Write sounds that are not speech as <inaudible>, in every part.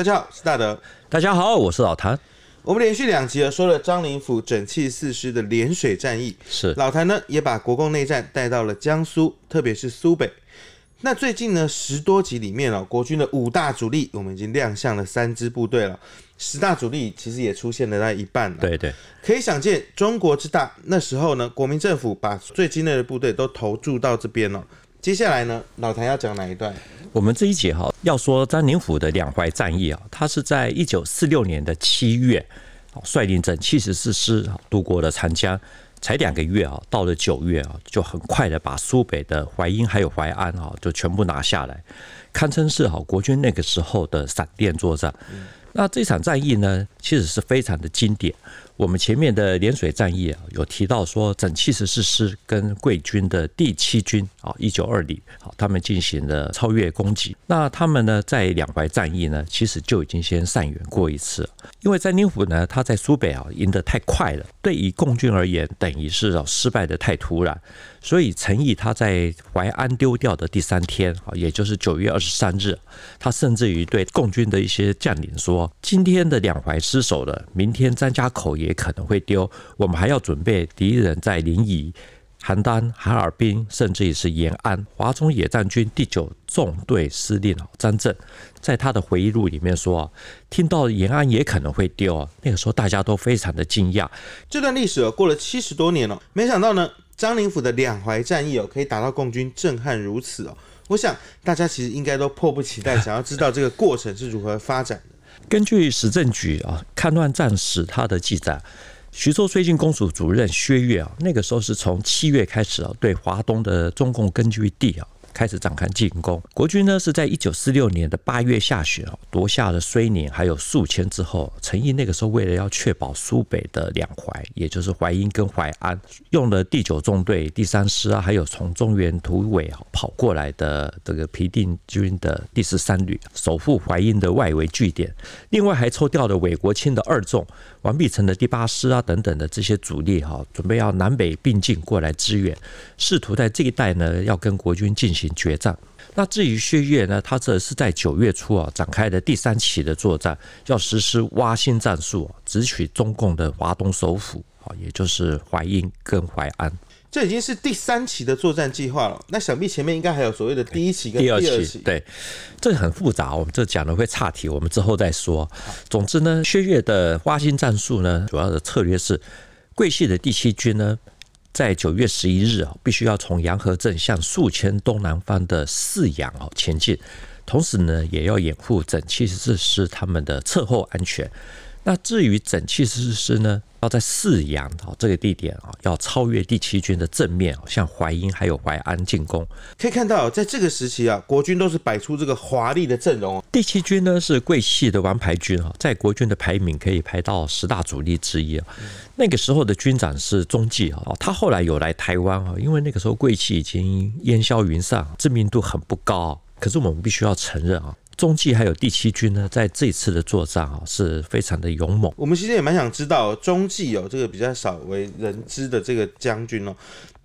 大家好，我是大德。大家好，我是老谭。我们连续两集说了张灵甫整气四师的涟水战役，是老谭呢也把国共内战带到了江苏，特别是苏北。那最近呢十多集里面哦，国军的五大主力我们已经亮相了三支部队了，十大主力其实也出现了那一半了。对对，可以想见中国之大。那时候呢，国民政府把最精锐的部队都投注到这边了。接下来呢，老谭要讲哪一段？我们这一节哈要说张灵甫的两淮战役啊，他是在一九四六年的七月，率领整七十四师渡过了长江，才两个月啊，到了九月啊，就很快的把苏北的淮阴还有淮安啊，就全部拿下来，堪称是哈国军那个时候的闪电作战。那这场战役呢，其实是非常的经典。我们前面的涟水战役啊，有提到说，整七十四师跟桂军的第七军啊，一九二旅，好，他们进行了超越攻击。那他们呢，在两淮战役呢，其实就已经先散远过一次。因为张灵甫呢，他在苏北啊赢得太快了，对于共军而言，等于是啊失败得太突然。所以陈毅他在淮安丢掉的第三天啊，也就是九月二十三日，他甚至于对共军的一些将领说：“今天的两淮失守了，明天张家口也。”也可能会丢，我们还要准备敌人在临沂、邯郸、哈尔滨，甚至于是延安。华中野战军第九纵队司令张震，在他的回忆录里面说，听到延安也可能会丢，那个时候大家都非常的惊讶。这段历史过了七十多年了，没想到呢，张灵甫的两淮战役哦，可以打到共军震撼如此哦。我想大家其实应该都迫不及待，想要知道这个过程是如何发展的。根据史政局啊《戡乱战史》他的记载，徐州绥靖公署主任薛岳啊，那个时候是从七月开始啊，对华东的中共根据地啊。开始展开进攻，国军呢是在一九四六年的八月下旬啊，夺下了绥宁还有宿迁之后，陈毅那个时候为了要确保苏北的两淮，也就是淮阴跟淮安，用了第九纵队第三师啊，还有从中原突围跑过来的这个皮定均的第十三旅，守护淮阴的外围据点，另外还抽调了韦国清的二纵、王必成的第八师啊等等的这些主力哈，准备要南北并进过来支援，试图在这一带呢要跟国军进行。决战。那至于薛岳呢，他这是在九月初啊展开的第三期的作战，要实施挖心战术，直取中共的华东首府啊，也就是淮阴跟淮安。这已经是第三期的作战计划了。那想必前面应该还有所谓的第一期跟第二期。第二期对，这个很复杂，我们这讲的会岔题，我们之后再说。总之呢，薛岳的挖心战术呢，主要的策略是桂系的第七军呢。在九月十一日啊，必须要从洋河镇向宿迁东南方的泗阳哦前进，同时呢，也要掩护整七十四师他们的侧后安全。那至于整七十四师呢，要在泗阳啊这个地点啊，要超越第七军的正面，向淮阴还有淮安进攻。可以看到，在这个时期啊，国军都是摆出这个华丽的阵容。第七军呢是桂系的王牌军啊，在国军的排名可以排到十大主力之一啊。那个时候的军长是钟继啊，他后来有来台湾啊，因为那个时候桂系已经烟消云散，知名度很不高。可是我们必须要承认啊。中继还有第七军呢，在这次的作战啊，是非常的勇猛。我们其实也蛮想知道，中继哦，这个比较少为人知的这个将军哦，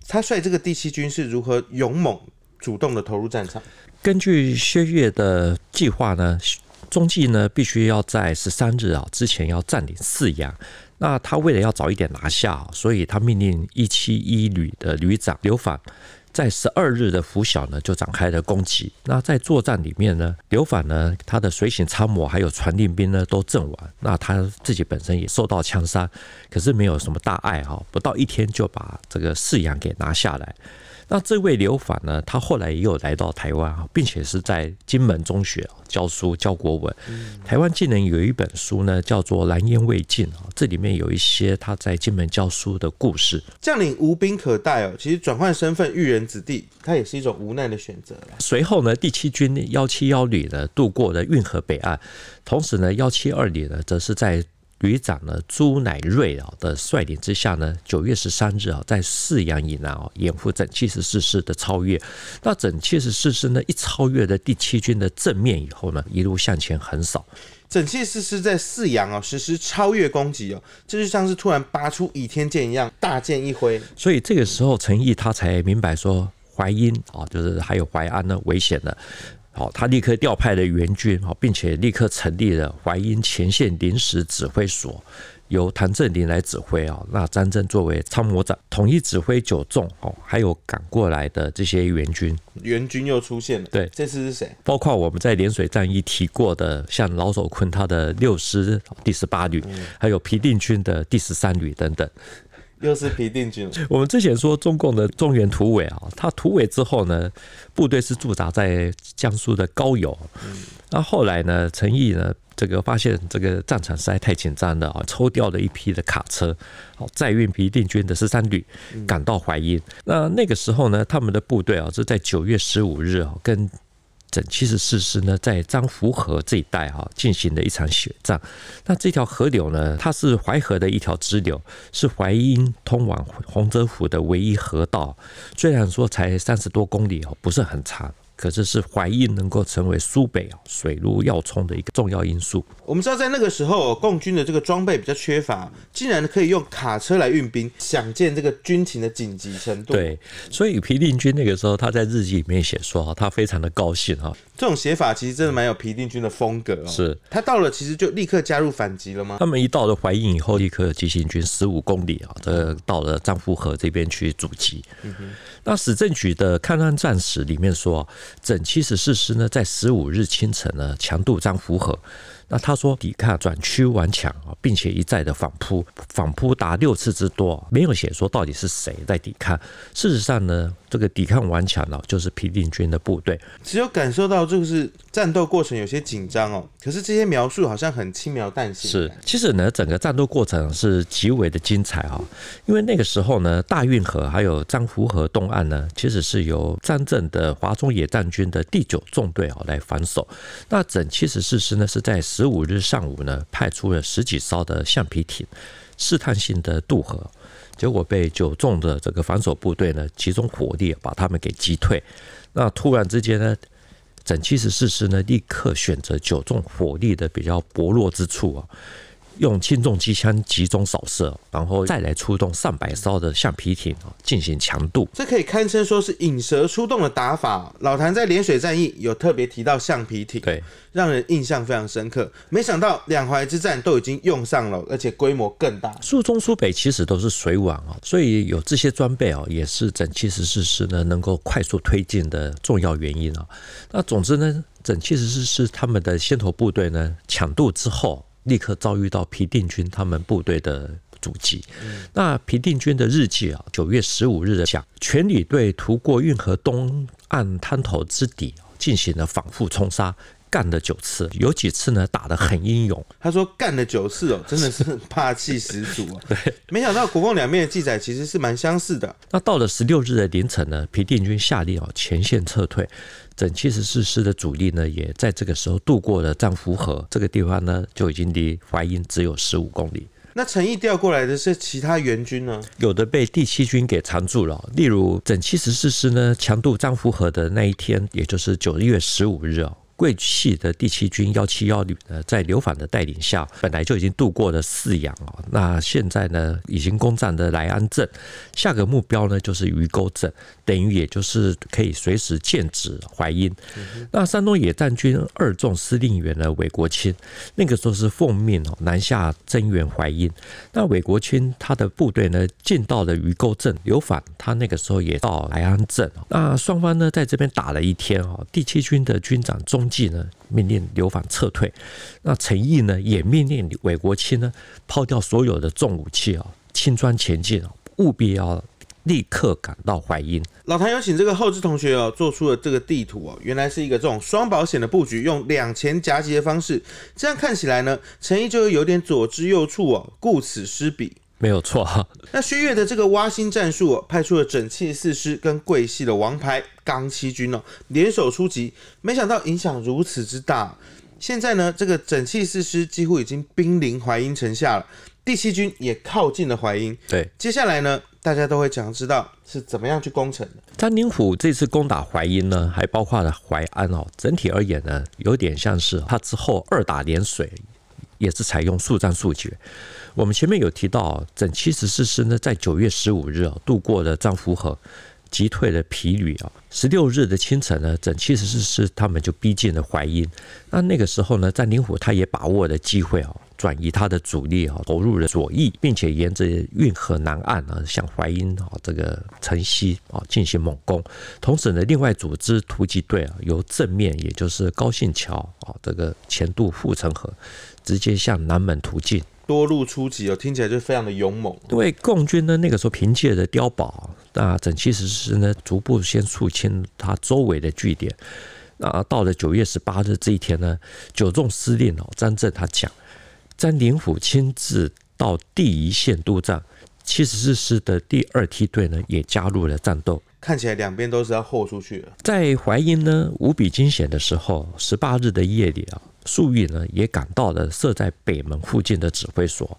他率这个第七军是如何勇猛、主动的投入战场？根据薛岳的计划呢，中继呢必须要在十三日啊之前要占领泗阳。那他为了要早一点拿下，所以他命令一七一旅的旅长刘昉。在十二日的拂晓呢，就展开了攻击。那在作战里面呢，刘反呢，他的随行参谋还有传令兵呢都阵亡。那他自己本身也受到枪伤，可是没有什么大碍哈，不到一天就把这个泗阳给拿下来。那这位刘法呢，他后来也有来到台湾啊，并且是在金门中学教书教国文。台湾竟然有一本书呢，叫做《蓝烟未尽》啊，这里面有一些他在金门教书的故事。将领无兵可待哦，其实转换身份育人子弟，他也是一种无奈的选择。随后呢，第七军幺七幺旅呢渡过了运河北岸，同时呢，幺七二旅呢则是在。旅长呢朱乃瑞啊的率领之下呢，九月十三日啊，在泗阳以南啊，掩护整七十四师的超越。那整七十四师呢，一超越了第七军的正面以后呢，一路向前横扫。整七十四师在泗阳啊实施超越攻击哦，这就像是突然拔出倚天剑一样，大剑一挥。所以这个时候陈毅他才明白说，淮阴啊，就是还有淮安呢，危险了。好，他立刻调派了援军，好，并且立刻成立了淮阴前线临时指挥所。由谭震林来指挥啊，那张震作为参谋长，统一指挥九纵哦，还有赶过来的这些援军，援军又出现了。对，这次是谁？包括我们在涟水战役提过的，像老守坤他的六师第十八旅，还有皮定均的第十三旅等等。又是皮定均。<laughs> 我们之前说中共的中原突围啊，他突围之后呢，部队是驻扎在江苏的高邮。那后来呢，陈毅呢？这个发现这个战场实在太紧张了啊，抽调了一批的卡车，好载运皮定均的十三旅赶到淮阴。那那个时候呢，他们的部队啊是在九月十五日啊，跟整七十四师呢在漳湖河这一带哈进行了一场血战。那这条河流呢，它是淮河的一条支流，是淮阴通往洪泽湖的唯一河道。虽然说才三十多公里哦，不是很长。可是是淮阴能够成为苏北啊水陆要冲的一个重要因素。我们知道，在那个时候，共军的这个装备比较缺乏，竟然可以用卡车来运兵，想见这个军情的紧急程度。对，所以皮定均那个时候他在日记里面写说，他非常的高兴哈。这种写法其实真的蛮有皮定均的风格哦。是，他到了其实就立刻加入反击了吗？他们一到了淮阴以后，立刻急行军十五公里啊，这到了漳湖河这边去阻击。嗯。那史政局的抗战战史里面说，整七十四师呢，在十五日清晨呢，强渡漳湖河。那他说抵抗转趋顽强啊，并且一再的反扑，反扑达六次之多，没有写说到底是谁在抵抗。事实上呢，这个抵抗顽强呢，就是皮定均的部队。只有感受到就是战斗过程有些紧张哦，可是这些描述好像很轻描淡写。是，其实呢，整个战斗过程是极为的精彩哦，因为那个时候呢，大运河还有漳湖河东岸呢，其实是由张震的华中野战军的第九纵队哦来防守。那整七十四师呢是在。十五日上午呢，派出了十几艘的橡皮艇，试探性的渡河，结果被九纵的这个防守部队呢集中火力把他们给击退。那突然之间呢，整七十四师呢立刻选择九纵火力的比较薄弱之处啊。用轻重机枪集中扫射，然后再来出动上百艘的橡皮艇啊，进行强渡。这可以堪称说是引蛇出洞的打法。老谭在涟水战役有特别提到橡皮艇，对，让人印象非常深刻。没想到两淮之战都已经用上了，而且规模更大。苏中苏北其实都是水网啊，所以有这些装备啊，也是整七十四师呢能够快速推进的重要原因啊。那总之呢，整七十四师他们的先头部队呢抢渡之后。立刻遭遇到皮定均他们部队的阻击。那皮定均的日记啊，九月十五日的讲，全旅队途过运河东岸滩头之底，进行了反复冲杀，干了九次，有几次呢打得很英勇。他说干了九次哦，真的是霸气十足啊。<laughs> 对，没想到国共两面的记载其实是蛮相似的。那到了十六日的凌晨呢，皮定均下令哦前线撤退。整七十四师的主力呢，也在这个时候渡过了漳湖河，这个地方呢，就已经离淮阴只有十五公里。那陈毅调过来的是其他援军呢？有的被第七军给缠住了，例如整七十四师呢，强渡漳福河的那一天，也就是九月十五日哦。桂系的第七军幺七幺旅呢，在刘反的带领下，本来就已经渡过了泗阳哦。那现在呢，已经攻占了莱安镇，下个目标呢就是鱼沟镇，等于也就是可以随时剑指淮阴。那山东野战军二纵司令员呢，韦国清，那个时候是奉命哦南下增援淮阴。那韦国清他的部队呢，进到了鱼沟镇，刘反他那个时候也到莱安镇。那双方呢，在这边打了一天哦。第七军的军长钟计呢，命令刘反撤退，那陈毅呢也命令韦国清呢抛掉所有的重武器啊，轻装前进啊，务必要立刻赶到淮阴。老谭有请这个后知同学哦，做出了这个地图哦，原来是一个这种双保险的布局，用两前夹击的方式，这样看起来呢，陈毅就有点左支右絀哦，顾此失彼。没有错，<laughs> 那薛岳的这个挖心战术，派出了整七四师跟桂系的王牌刚七军哦，联手出击，没想到影响如此之大。现在呢，这个整七四师几乎已经兵临淮阴城下了，第七军也靠近了淮阴。对，接下来呢，大家都会想知道是怎么样去攻城的。张灵甫这次攻打淮阴呢，还包括了淮安哦，整体而言呢，有点像是他之后二打连水，也是采用速战速决。我们前面有提到，整七十四师呢，在九月十五日啊渡过了漳湖河，击退了疲旅啊。十六日的清晨呢，整七十四师他们就逼近了淮阴。那那个时候呢，占领虎他也把握了机会啊，转移他的主力啊，投入了左翼，并且沿着运河南岸啊，向淮阴啊这个城西啊进行猛攻。同时呢，另外组织突击队啊，由正面也就是高信桥啊这个前渡护城河，直接向南门突进。多路出击哦，听起来就非常的勇猛。因为共军呢，那个时候凭借着碉堡，那整七十师呢，逐步先肃清他周围的据点。那到了九月十八日这一天呢，九纵司令哦张震他讲，张灵甫亲自到第一线督战，七十四师的第二梯队呢也加入了战斗。看起来两边都是要豁出去了。在淮阴呢无比惊险的时候，十八日的夜里啊。粟裕呢也赶到了设在北门附近的指挥所，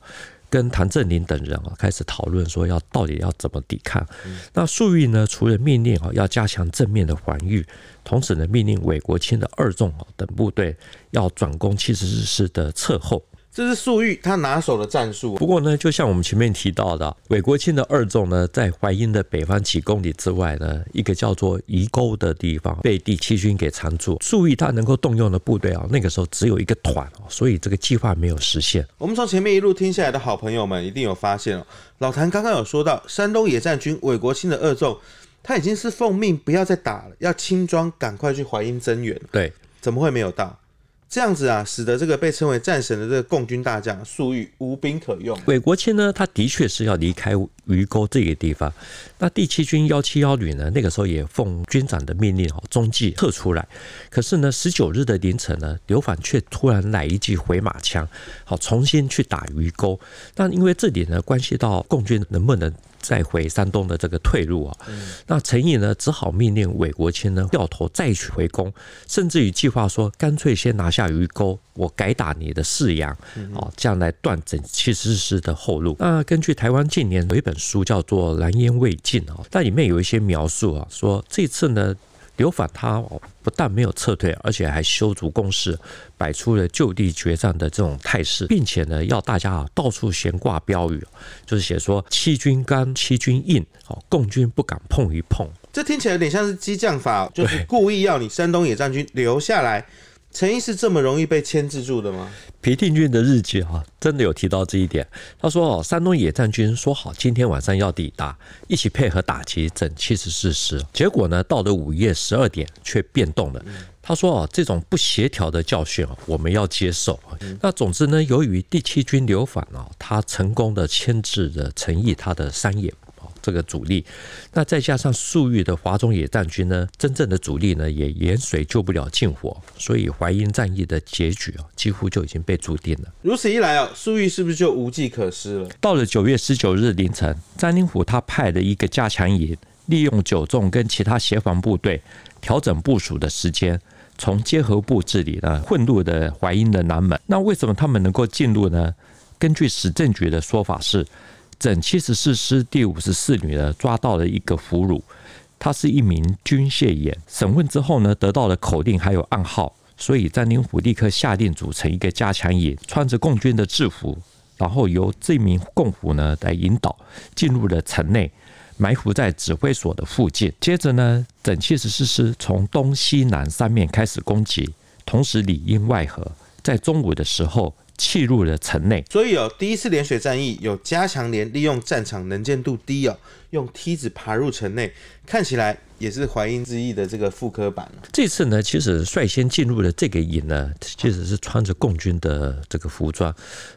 跟谭震林等人啊开始讨论说要到底要怎么抵抗。嗯、那粟裕呢除了命令啊要加强正面的防御，同时呢命令韦国清的二纵啊等部队要转攻七十四师的侧后。这是粟裕他拿手的战术。不过呢，就像我们前面提到的，韦国清的二纵呢，在淮阴的北方几公里之外呢，一个叫做鱼沟的地方被第七军给缠住。粟裕他能够动用的部队啊，那个时候只有一个团，所以这个计划没有实现。我们从前面一路听下来的好朋友们一定有发现哦，老谭刚刚有说到，山东野战军韦国清的二纵，他已经是奉命不要再打了，要轻装赶快去淮阴增援。对，怎么会没有到？这样子啊，使得这个被称为战神的这个共军大将粟裕无兵可用。韦国清呢，他的确是要离开鱼沟这个地方。那第七军幺七幺旅呢，那个时候也奉军长的命令哦，中计撤出来。可是呢，十九日的凌晨呢，刘戬却突然来一记回马枪，好重新去打鱼沟。那因为这里呢，关系到共军能不能。再回山东的这个退路啊，那陈毅呢只好命令韦国清呢掉头再去回攻，甚至于计划说干脆先拿下鱼沟，我改打你的四阳，啊，这样来断整七十四师的后路。那根据台湾近年有一本书叫做《蓝烟未尽》啊，那里面有一些描述啊，说这次呢。刘法他不但没有撤退，而且还修筑工事，摆出了就地决战的这种态势，并且呢，要大家啊到处悬挂标语，就是写说七军干，七军硬，哦，共军不敢碰一碰。这听起来有点像是激将法，就是故意要你山东野战军留下来。陈毅是这么容易被牵制住的吗？皮定均的日记哈，真的有提到这一点。他说哦，山东野战军说好今天晚上要抵达，一起配合打击整七十四师。结果呢，到了午夜十二点却变动了。他说哦，这种不协调的教训啊，我们要接受。那总之呢，由于第七军流反啊，他成功的牵制了陈毅他的山野。这个主力，那再加上粟裕的华中野战军呢，真正的主力呢也远水救不了近火，所以淮阴战役的结局啊，几乎就已经被注定了。如此一来啊，粟裕是不是就无计可施了？到了九月十九日凌晨，詹灵甫他派了一个加强营，利用九纵跟其他协防部队调整部署的时间，从结合部治理呢混入的淮阴的南门。那为什么他们能够进入呢？根据史政局的说法是。整七十四师第五十四旅呢，抓到了一个俘虏，他是一名军械员。审问之后呢，得到了口令还有暗号，所以詹灵甫立刻下令组成一个加强营，穿着共军的制服，然后由这名共俘呢来引导进入了城内，埋伏在指挥所的附近。接着呢，整七十四师从东西南三面开始攻击，同时里应外合，在中午的时候。侵入了城内，所以哦，第一次涟水战役有加强连利用战场能见度低哦，用梯子爬入城内，看起来也是淮阴之役的这个复刻版。这次呢，其实率先进入了这个营呢，其实是穿着共军的这个服装，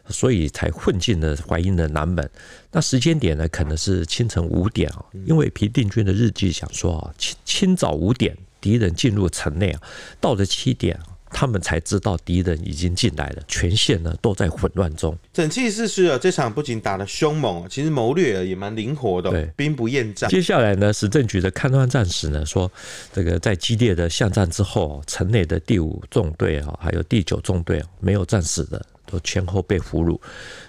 所以才混进了淮阴的南门。那时间点呢，可能是清晨五点啊，因为皮定均的日记想说啊，清清早五点敌人进入城内啊，到了七点。他们才知道敌人已经进来了，全线呢都在混乱中。整七十四师啊，这场不仅打得凶猛，其实谋略也蛮灵活的，兵不厌诈。接下来呢，史政局的勘断战史呢说，这个在激烈的巷战之后，城内的第五纵队啊，还有第九纵队没有战死的，都前后被俘虏。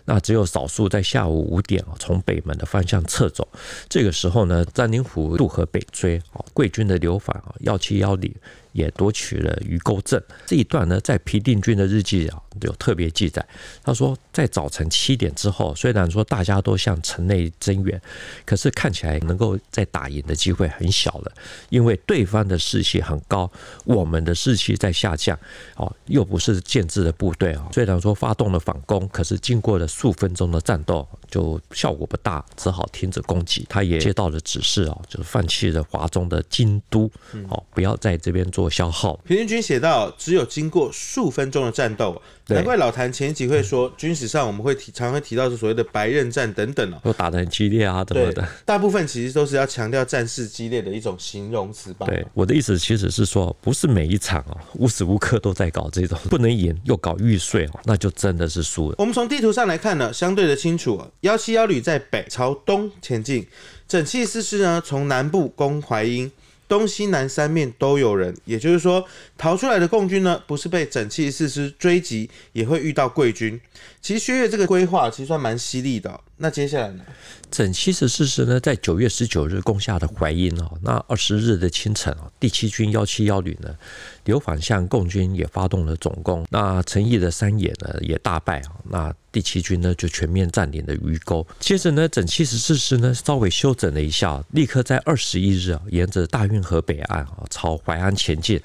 那只有少数在下午五点啊，从北门的方向撤走。这个时候呢，张灵甫渡河北追啊，贵军的刘戬啊，幺七幺旅。也夺取了鱼沟镇。这一段呢，在皮定均的日记啊有特别记载。他说，在早晨七点之后，虽然说大家都向城内增援，可是看起来能够再打赢的机会很小了，因为对方的士气很高，我们的士气在下降。哦，又不是建制的部队啊，虽然说发动了反攻，可是经过了数分钟的战斗，就效果不大，只好停止攻击。他也接到了指示啊，就是放弃了华中的京都，哦，不要在这边做消耗。平均均写到，只有经过数分钟的战斗。难怪老谭前一集会说，军史上我们会提常常会提到是所谓的白刃战等等哦，都打得很激烈啊，怎么的？大部分其实都是要强调战事激烈的一种形容词吧。对，我的意思其实是说，不是每一场哦，无时无刻都在搞这种不能赢又搞玉碎哦，那就真的是输了。我们从地图上来看呢，相对的清楚，幺七幺旅在北朝东前进，整七四师呢从南部攻淮阴。东西南三面都有人，也就是说，逃出来的共军呢，不是被整器四师追击，也会遇到贵军。其实薛岳这个规划其实算蛮犀利的。那接下来呢？整七十四师呢，在九月十九日攻下的淮阴哦。那二十日的清晨哦，第七军幺七幺旅呢，流反向共军也发动了总攻。那陈毅的山野呢，也大败啊。那第七军呢，就全面占领了鱼沟。接着呢，整七十四师呢，稍微休整了一下，立刻在二十一日啊，沿着大运河北岸啊，朝淮安前进。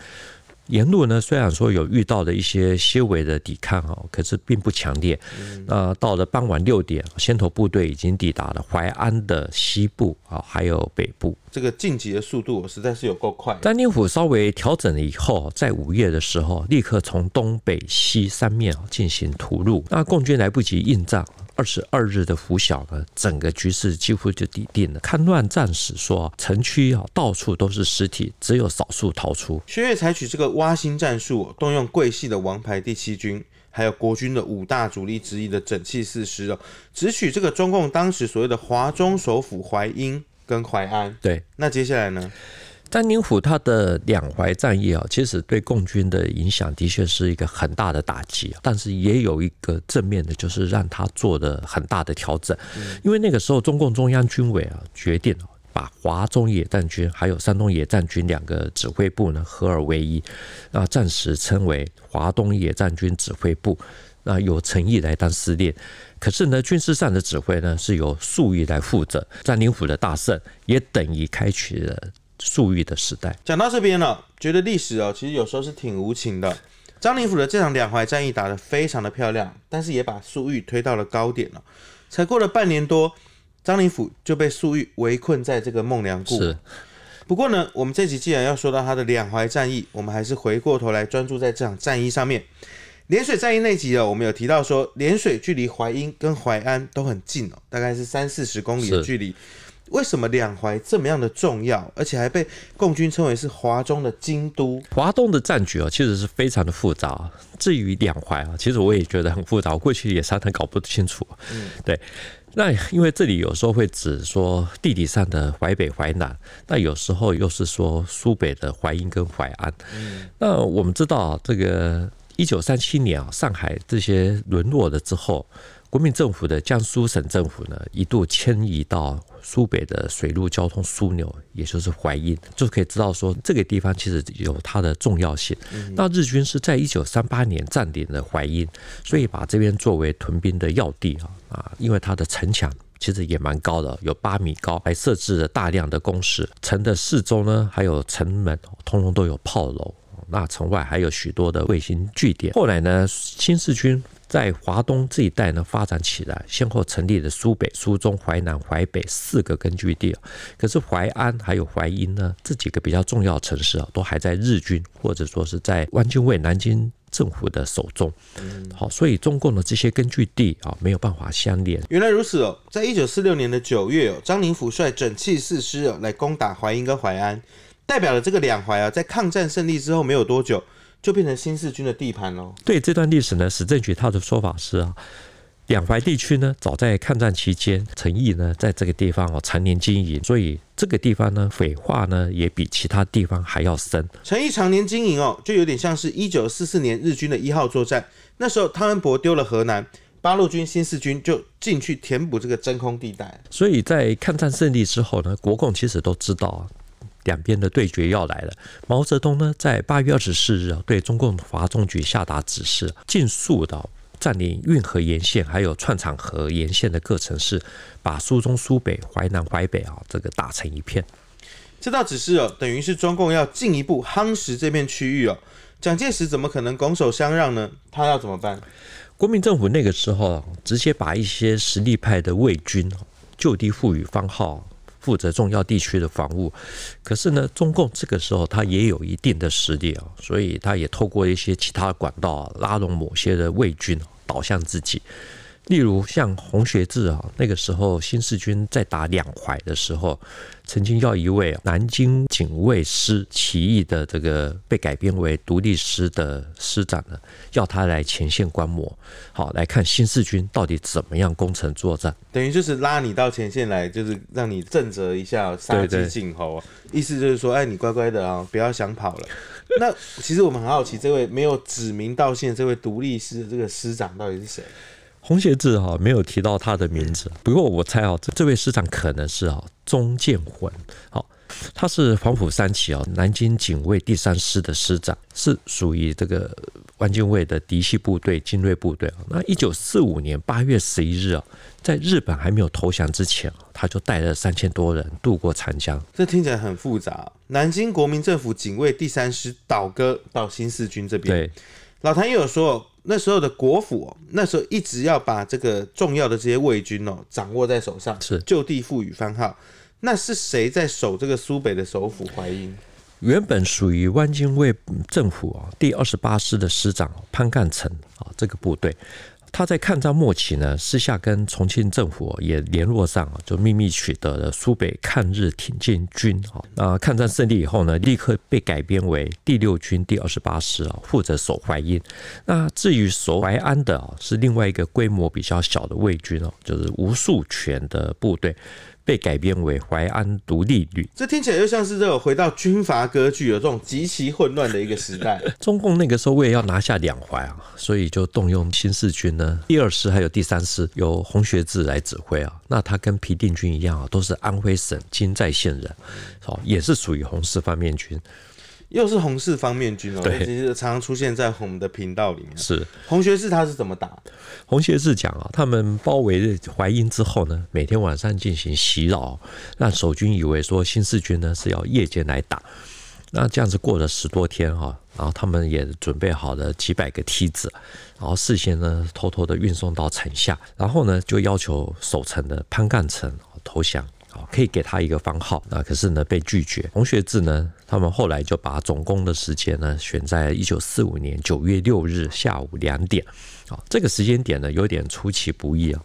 沿路呢，虽然说有遇到的一些些微的抵抗啊，可是并不强烈。那到了傍晚六点，先头部队已经抵达了淮安的西部啊，还有北部。这个晋级的速度实在是有够快。张灵甫稍微调整了以后，在五月的时候，立刻从东北西三面啊进行突入。那共军来不及应战。二十二日的拂晓呢，整个局势几乎就底定了。看乱战史说，城区啊到处都是尸体，只有少数逃出。薛岳采取这个挖心战术，动用桂系的王牌第七军，还有国军的五大主力之一的整七四师哦，只取这个中共当时所谓的华中首府淮阴跟淮安。对，那接下来呢？张灵甫他的两淮战役啊，其实对共军的影响的确是一个很大的打击，但是也有一个正面的，就是让他做的很大的调整。因为那个时候中共中央军委啊决定把华中野战军还有山东野战军两个指挥部呢合二为一，那暂时称为华东野战军指挥部，那由陈毅来当司令。可是呢，军事上的指挥呢是由粟裕来负责。张灵甫的大胜也等于开启了。粟裕的时代，讲到这边了，觉得历史哦，其实有时候是挺无情的。张灵甫的这场两淮战役打得非常的漂亮，但是也把粟裕推到了高点了。才过了半年多，张灵甫就被粟裕围困在这个孟良崮。是。不过呢，我们这集既然要说到他的两淮战役，我们还是回过头来专注在这场战役上面。涟水战役那集哦，我们有提到说，涟水距离淮阴跟淮安都很近哦，大概是三四十公里的距离。为什么两淮这么样的重要，而且还被共军称为是华中的京都？华东的战局啊，其实是非常的复杂。至于两淮啊，其实我也觉得很复杂，我过去也常常搞不清楚。嗯，对。那因为这里有时候会指说地理上的淮北、淮南，那有时候又是说苏北的淮阴跟淮安。嗯，那我们知道这个一九三七年啊，上海这些沦落了之后。国民政府的江苏省政府呢，一度迁移到苏北的水陆交通枢纽，也就是淮阴，就可以知道说这个地方其实有它的重要性。那日军是在一九三八年占领了淮阴，所以把这边作为屯兵的要地啊啊，因为它的城墙其实也蛮高的，有八米高，还设置了大量的工事。城的四周呢，还有城门，通通都有炮楼。那城外还有许多的卫星据点。后来呢，新四军。在华东这一带呢，发展起来，先后成立了苏北、苏中、淮南、淮北四个根据地。可是淮安还有淮阴呢，这几个比较重要的城市啊，都还在日军或者说是在汪精卫南京政府的手中。好，所以中共的这些根据地啊，没有办法相连。原来如此哦，在一九四六年的九月哦，张灵甫率整七四师哦来攻打淮阴跟淮安，代表了这个两淮啊，在抗战胜利之后没有多久。就变成新四军的地盘喽。对这段历史呢，史政局他的说法是啊，两淮地区呢，早在抗战期间，陈毅呢在这个地方哦常年经营，所以这个地方呢匪化呢也比其他地方还要深。陈毅常年经营哦，就有点像是一九四四年日军的一号作战，那时候汤恩伯丢了河南，八路军新四军就进去填补这个真空地带。所以在抗战胜利之后呢，国共其实都知道啊。两边的对决要来了。毛泽东呢，在八月二十四日啊，对中共华中局下达指示，尽速的占领运河沿线，还有串场河沿线的各城市，把苏中、苏北、淮南、淮北啊，这个打成一片。这道指示哦，等于是中共要进一步夯实这片区域哦。蒋介石怎么可能拱手相让呢？他要怎么办？国民政府那个时候直接把一些实力派的卫军就地赋予番号，负责重要地区的防务。可是呢，中共这个时候他也有一定的实力啊，所以他也透过一些其他管道拉拢某些的魏军倒向自己。例如像洪学智啊，那个时候新四军在打两淮的时候，曾经要一位南京警卫师起义的这个被改编为独立师的师长呢，要他来前线观摩，好来看新四军到底怎么样攻城作战。等于就是拉你到前线来，就是让你震慑一下，杀鸡儆猴。意思就是说，哎，你乖乖的啊，不要想跑了。<laughs> 那其实我们很好奇，这位没有指名道姓这位独立师的这个师长到底是谁？洪学智哈没有提到他的名字，不过我猜啊，这这位师长可能是啊钟建魂，好，他是黄埔三期啊南京警卫第三师的师长，是属于这个汪精卫的嫡系部队精锐部队啊。那一九四五年八月十一日啊，在日本还没有投降之前啊，他就带了三千多人渡过长江。这听起来很复杂，南京国民政府警卫第三师倒戈到新四军这边。对，老谭也有说。那时候的国府哦，那时候一直要把这个重要的这些卫军哦掌握在手上，是就地赋予番号。那是谁在守这个苏北的首府淮阴？原本属于汪精卫政府啊第二十八师的师长潘干成啊这个部队。他在抗战末期呢，私下跟重庆政府也联络上，就秘密取得了苏北抗日挺进军啊。那抗战胜利以后呢，立刻被改编为第六军第二十八师啊，负责守淮阴。那至于守淮安的，是另外一个规模比较小的卫军哦，就是吴树全的部队。被改编为淮安独立旅，这听起来就像是这种回到军阀割据有这种极其混乱的一个时代。<laughs> 中共那个时候为了要拿下两淮啊，所以就动用新四军呢，第二师还有第三师由洪学智来指挥啊。那他跟皮定均一样啊，都是安徽省金寨县人，哦，也是属于红四方面军。又是红四方面军哦，对，其实常常出现在我们的频道里面。是红学士他是怎么打？红学士讲啊，他们包围淮阴之后呢，每天晚上进行袭扰，让守军以为说新四军呢是要夜间来打。那这样子过了十多天哈，然后他们也准备好了几百个梯子，然后事先呢偷偷的运送到城下，然后呢就要求守城的潘干城投降。可以给他一个番号，那可是呢被拒绝。洪学智呢，他们后来就把总攻的时间呢选在一九四五年九月六日下午两点。啊，这个时间点呢有点出其不意啊。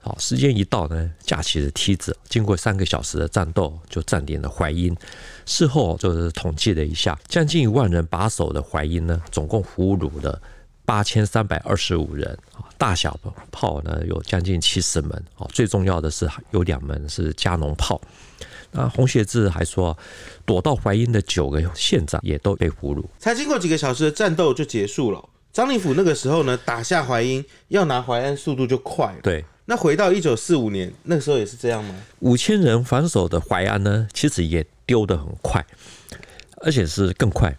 好，时间一到呢，架起了梯子，经过三个小时的战斗，就占领了淮阴。事后就是统计了一下，将近一万人把守的淮阴呢，总共俘虏了八千三百二十五人。大小炮呢有将近七十门，哦，最重要的是有两门是加农炮。那洪学智还说，躲到淮阴的九个县长也都被俘虏。才经过几个小时的战斗就结束了。张灵甫那个时候呢，打下淮阴，要拿淮安速度就快了。对，那回到一九四五年，那个时候也是这样吗？五千人防守的淮安呢，其实也丢得很快，而且是更快。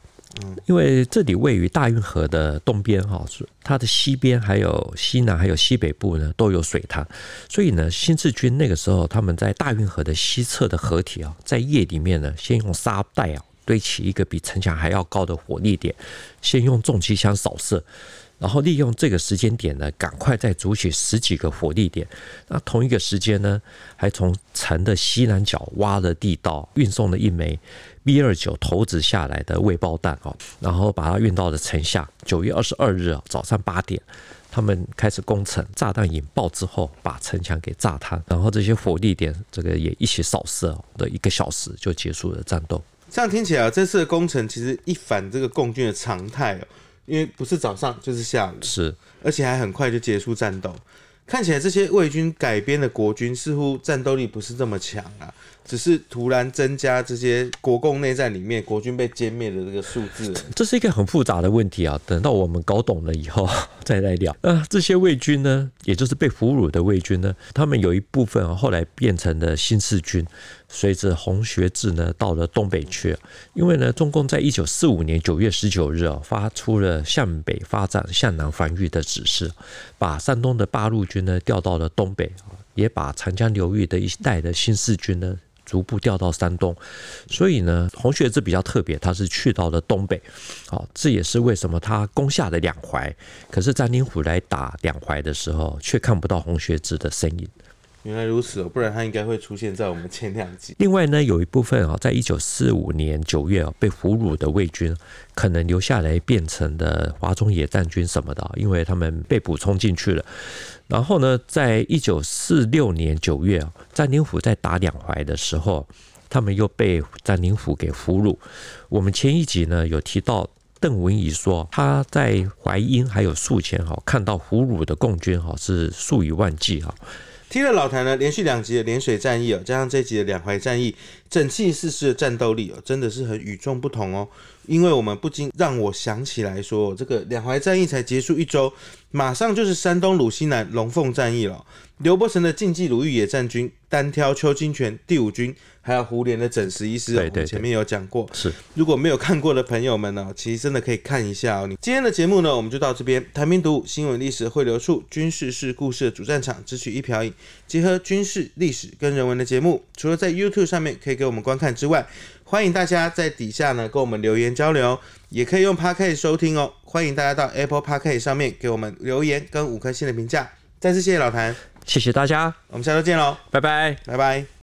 因为这里位于大运河的东边哈，它的西边还有西南还有西北部呢都有水塘，所以呢新四军那个时候他们在大运河的西侧的河体啊，在夜里面呢先用沙袋啊堆起一个比城墙还要高的火力点，先用重机枪扫射。然后利用这个时间点呢，赶快再组起十几个火力点。那同一个时间呢，还从城的西南角挖了地道，运送了一枚 B 二九投掷下来的未爆弹哦，然后把它运到了城下。九月二十二日早上八点，他们开始攻城。炸弹引爆之后，把城墙给炸塌。然后这些火力点这个也一起扫射的一个小时就结束了战斗。这样听起来，这次的攻城其实一反这个共军的常态哦。因为不是早上就是下午，是，而且还很快就结束战斗。看起来这些魏军改编的国军似乎战斗力不是这么强啊。只是突然增加这些国共内战里面国军被歼灭的这个数字，<laughs> 这是一个很复杂的问题啊。等到我们搞懂了以后 <laughs> 再来聊。那这些魏军呢，也就是被俘虏的魏军呢，他们有一部分啊后来变成了新四军，随着洪学智呢到了东北去。因为呢，中共在一九四五年九月十九日啊发出了向北发展、向南防御的指示，把山东的八路军呢调到了东北啊，也把长江流域的一带的新四军呢。逐步调到山东，所以呢，洪学智比较特别，他是去到了东北，好，这也是为什么他攻下了两淮，可是詹宁虎来打两淮的时候，却看不到洪学智的身影。原来如此哦，不然他应该会出现在我们前两集。另外呢，有一部分啊，在一九四五年九月啊，被俘虏的魏军，可能留下来变成的华中野战军什么的，因为他们被补充进去了。然后呢，在一九四六年九月啊，詹宁府在打两淮的时候，他们又被詹宁府给俘虏。我们前一集呢有提到，邓文仪说他在淮阴还有宿前哈，看到俘虏的共军哈是数以万计哈。听了老谭呢，连续两集的涟水战役哦，加上这集的两淮战役，整气四师的战斗力哦，真的是很与众不同哦。因为我们不禁让我想起来说，这个两淮战役才结束一周，马上就是山东鲁西南龙凤战役了。刘伯承的晋冀鲁豫野战军单挑邱清泉第五军，还有胡琏的整十一师，我们前面有讲过。是，如果没有看过的朋友们呢，其实真的可以看一下哦。你今天的节目呢，我们就到这边。谈兵读武，新闻历史汇流处，军事是故事的主战场，只取一瓢饮，结合军事历史跟人文的节目，除了在 YouTube 上面可以给我们观看之外，欢迎大家在底下呢跟我们留言交流，也可以用 Podcast 收听哦。欢迎大家到 Apple Podcast 上面给我们留言跟五颗星的评价。再次谢谢老谭。谢谢大家，我们下周见喽，拜拜，拜拜。